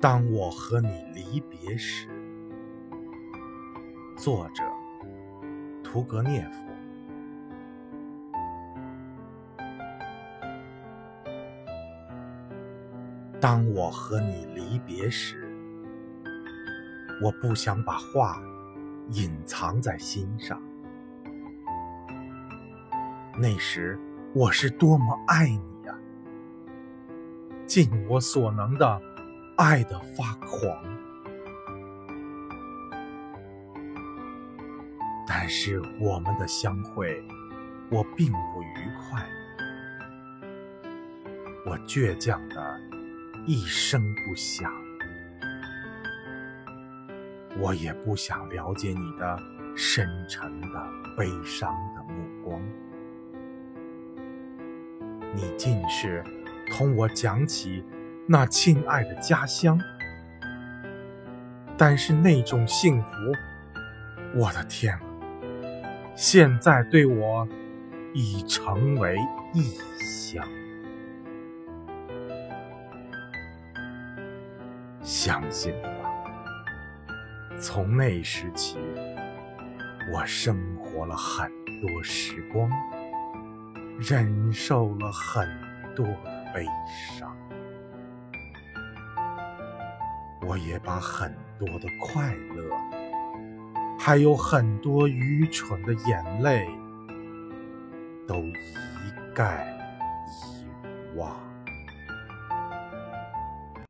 当我和你离别时，作者屠格涅夫。当我和你离别时，我不想把话隐藏在心上。那时我是多么爱你呀，尽我所能的。爱的发狂，但是我们的相会，我并不愉快。我倔强的一声不响，我也不想了解你的深沉的悲伤的目光。你尽是同我讲起。那亲爱的家乡，但是那种幸福，我的天，现在对我已成为异乡。相信吧，从那时起，我生活了很多时光，忍受了很多悲伤。我也把很多的快乐，还有很多愚蠢的眼泪，都一概遗忘。